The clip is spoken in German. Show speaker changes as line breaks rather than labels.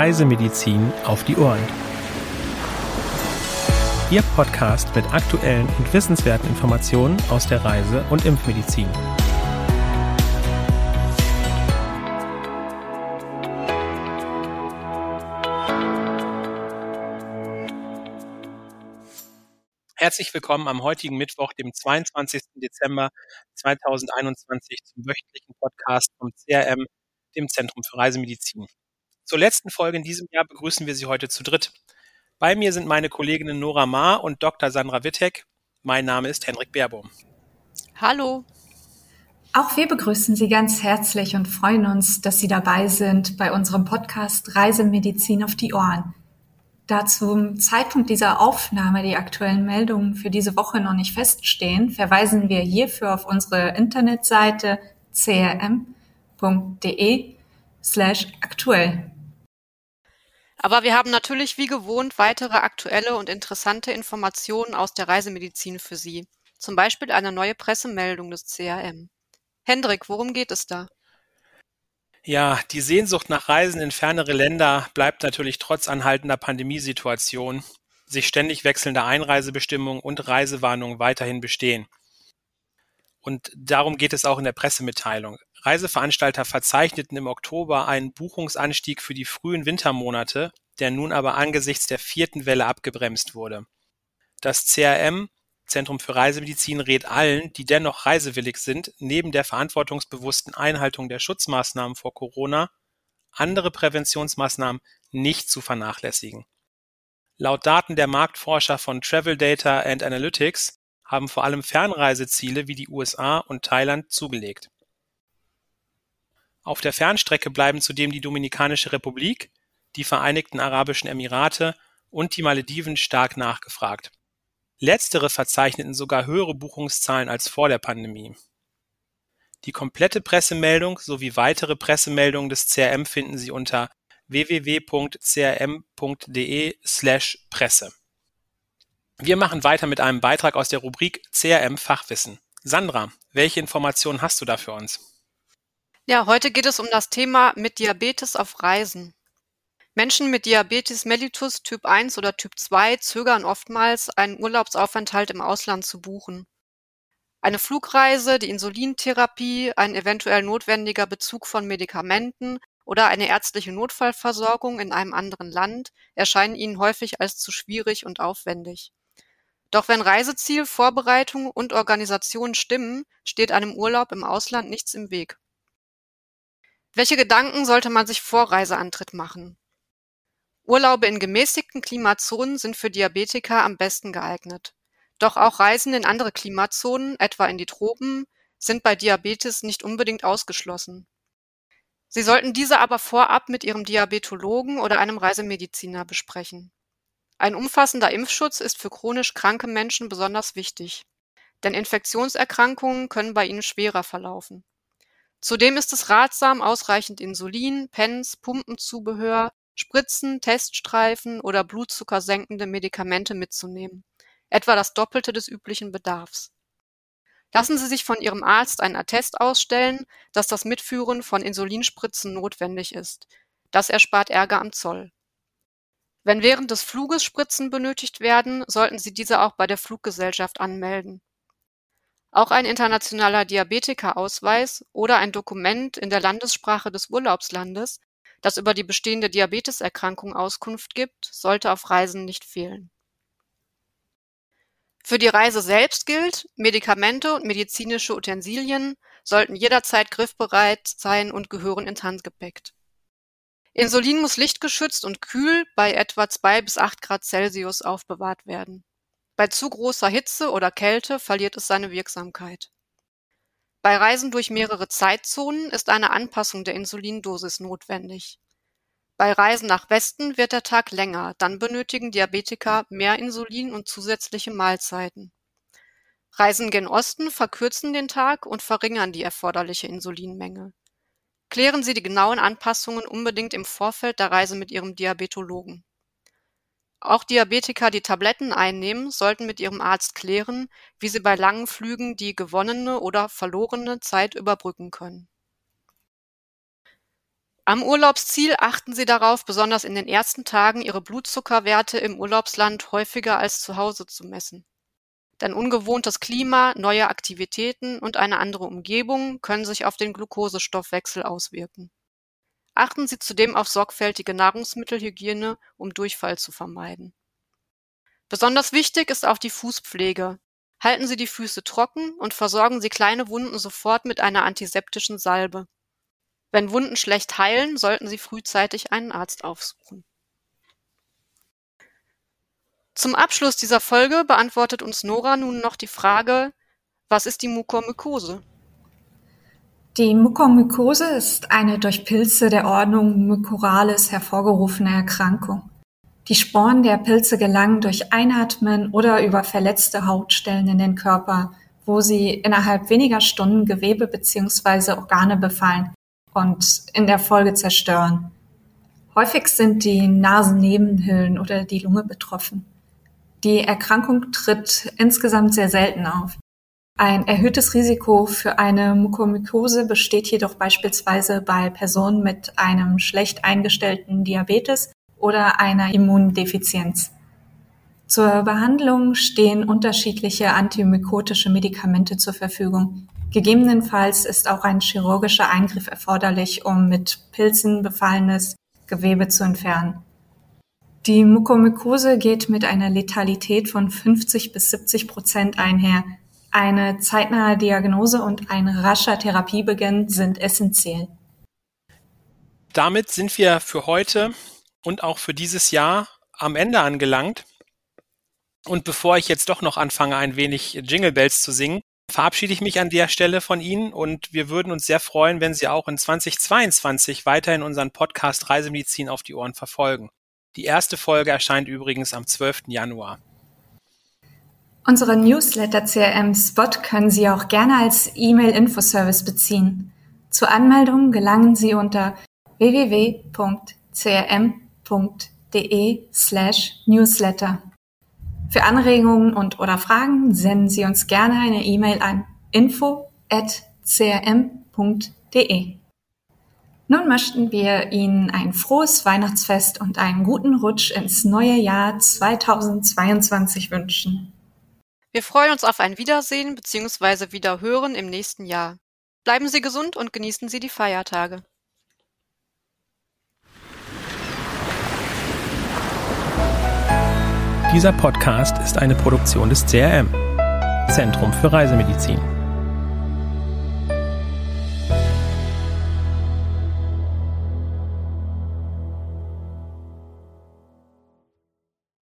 Reisemedizin auf die Ohren. Ihr Podcast mit aktuellen und wissenswerten Informationen aus der Reise- und Impfmedizin. Herzlich willkommen am heutigen Mittwoch, dem 22. Dezember 2021 zum wöchentlichen Podcast vom CRM, dem Zentrum für Reisemedizin. Zur letzten Folge in diesem Jahr begrüßen wir Sie heute zu dritt. Bei mir sind meine Kolleginnen Nora Ma und Dr. Sandra Wittek. Mein Name ist Henrik Baerbohm.
Hallo.
Auch wir begrüßen Sie ganz herzlich und freuen uns, dass Sie dabei sind bei unserem Podcast Reisemedizin auf die Ohren. Da zum Zeitpunkt dieser Aufnahme die aktuellen Meldungen für diese Woche noch nicht feststehen, verweisen wir hierfür auf unsere Internetseite crm.de slash aktuell.
Aber wir haben natürlich wie gewohnt weitere aktuelle und interessante Informationen aus der Reisemedizin für Sie. Zum Beispiel eine neue Pressemeldung des CRM. Hendrik, worum geht es da?
Ja, die Sehnsucht nach Reisen in fernere Länder bleibt natürlich trotz anhaltender Pandemiesituation, sich ständig wechselnder Einreisebestimmungen und Reisewarnungen weiterhin bestehen. Und darum geht es auch in der Pressemitteilung. Reiseveranstalter verzeichneten im Oktober einen Buchungsanstieg für die frühen Wintermonate, der nun aber angesichts der vierten Welle abgebremst wurde. Das CRM Zentrum für Reisemedizin rät allen, die dennoch reisewillig sind, neben der verantwortungsbewussten Einhaltung der Schutzmaßnahmen vor Corona andere Präventionsmaßnahmen nicht zu vernachlässigen. Laut Daten der Marktforscher von Travel Data and Analytics haben vor allem Fernreiseziele wie die USA und Thailand zugelegt. Auf der Fernstrecke bleiben zudem die Dominikanische Republik, die Vereinigten Arabischen Emirate und die Malediven stark nachgefragt. Letztere verzeichneten sogar höhere Buchungszahlen als vor der Pandemie. Die komplette Pressemeldung sowie weitere Pressemeldungen des CRM finden Sie unter www.crm.de/presse. Wir machen weiter mit einem Beitrag aus der Rubrik CRM Fachwissen. Sandra, welche Informationen hast du da für uns?
Ja, heute geht es um das Thema mit Diabetes auf Reisen. Menschen mit Diabetes mellitus Typ 1 oder Typ 2 zögern oftmals, einen Urlaubsaufenthalt im Ausland zu buchen. Eine Flugreise, die Insulintherapie, ein eventuell notwendiger Bezug von Medikamenten oder eine ärztliche Notfallversorgung in einem anderen Land erscheinen ihnen häufig als zu schwierig und aufwendig. Doch wenn Reiseziel, Vorbereitung und Organisation stimmen, steht einem Urlaub im Ausland nichts im Weg. Welche Gedanken sollte man sich vor Reiseantritt machen? Urlaube in gemäßigten Klimazonen sind für Diabetiker am besten geeignet. Doch auch Reisen in andere Klimazonen, etwa in die Tropen, sind bei Diabetes nicht unbedingt ausgeschlossen. Sie sollten diese aber vorab mit Ihrem Diabetologen oder einem Reisemediziner besprechen. Ein umfassender Impfschutz ist für chronisch kranke Menschen besonders wichtig, denn Infektionserkrankungen können bei ihnen schwerer verlaufen. Zudem ist es ratsam, ausreichend Insulin, Pens, Pumpenzubehör, Spritzen, Teststreifen oder blutzuckersenkende Medikamente mitzunehmen, etwa das Doppelte des üblichen Bedarfs. Lassen Sie sich von Ihrem Arzt ein Attest ausstellen, dass das Mitführen von Insulinspritzen notwendig ist. Das erspart Ärger am Zoll. Wenn während des Fluges Spritzen benötigt werden, sollten Sie diese auch bei der Fluggesellschaft anmelden. Auch ein internationaler Diabetikerausweis oder ein Dokument in der Landessprache des Urlaubslandes, das über die bestehende Diabeteserkrankung Auskunft gibt, sollte auf Reisen nicht fehlen. Für die Reise selbst gilt, Medikamente und medizinische Utensilien sollten jederzeit griffbereit sein und gehören ins Handgepäck. Insulin muss lichtgeschützt und kühl bei etwa zwei bis acht Grad Celsius aufbewahrt werden. Bei zu großer Hitze oder Kälte verliert es seine Wirksamkeit. Bei Reisen durch mehrere Zeitzonen ist eine Anpassung der Insulindosis notwendig. Bei Reisen nach Westen wird der Tag länger, dann benötigen Diabetiker mehr Insulin und zusätzliche Mahlzeiten. Reisen gen Osten verkürzen den Tag und verringern die erforderliche Insulinmenge. Klären Sie die genauen Anpassungen unbedingt im Vorfeld der Reise mit Ihrem Diabetologen. Auch Diabetiker, die Tabletten einnehmen, sollten mit ihrem Arzt klären, wie sie bei langen Flügen die gewonnene oder verlorene Zeit überbrücken können. Am Urlaubsziel achten Sie darauf, besonders in den ersten Tagen Ihre Blutzuckerwerte im Urlaubsland häufiger als zu Hause zu messen. Denn ungewohntes Klima, neue Aktivitäten und eine andere Umgebung können sich auf den Glukosestoffwechsel auswirken. Achten Sie zudem auf sorgfältige Nahrungsmittelhygiene, um Durchfall zu vermeiden. Besonders wichtig ist auch die Fußpflege. Halten Sie die Füße trocken und versorgen Sie kleine Wunden sofort mit einer antiseptischen Salbe. Wenn Wunden schlecht heilen, sollten Sie frühzeitig einen Arzt aufsuchen. Zum Abschluss dieser Folge beantwortet uns Nora nun noch die Frage, was ist die Mukormykose?
Die Mukormykose ist eine durch Pilze der Ordnung Mycorrhalis hervorgerufene Erkrankung. Die Sporen der Pilze gelangen durch Einatmen oder über verletzte Hautstellen in den Körper, wo sie innerhalb weniger Stunden Gewebe bzw. Organe befallen und in der Folge zerstören. Häufig sind die Nasennebenhöhlen oder die Lunge betroffen. Die Erkrankung tritt insgesamt sehr selten auf. Ein erhöhtes Risiko für eine Mukormykose besteht jedoch beispielsweise bei Personen mit einem schlecht eingestellten Diabetes oder einer Immundefizienz. Zur Behandlung stehen unterschiedliche antimykotische Medikamente zur Verfügung. Gegebenenfalls ist auch ein chirurgischer Eingriff erforderlich, um mit Pilzen befallenes Gewebe zu entfernen. Die Mukormykose geht mit einer Letalität von 50 bis 70 Prozent einher. Eine zeitnahe Diagnose und ein rascher Therapiebeginn sind essentiell.
Damit sind wir für heute und auch für dieses Jahr am Ende angelangt. Und bevor ich jetzt doch noch anfange, ein wenig Jingle Bells zu singen, verabschiede ich mich an der Stelle von Ihnen und wir würden uns sehr freuen, wenn Sie auch in 2022 weiterhin unseren Podcast Reisemedizin auf die Ohren verfolgen. Die erste Folge erscheint übrigens am 12. Januar.
Unsere Newsletter CRM Spot können Sie auch gerne als E-Mail-Infoservice beziehen. Zur Anmeldung gelangen Sie unter www.crm.de slash newsletter. Für Anregungen und oder Fragen senden Sie uns gerne eine E-Mail an info@crm.de. Nun möchten wir Ihnen ein frohes Weihnachtsfest und einen guten Rutsch ins neue Jahr 2022 wünschen.
Wir freuen uns auf ein Wiedersehen bzw. Wiederhören im nächsten Jahr. Bleiben Sie gesund und genießen Sie die Feiertage.
Dieser Podcast ist eine Produktion des CRM, Zentrum für Reisemedizin.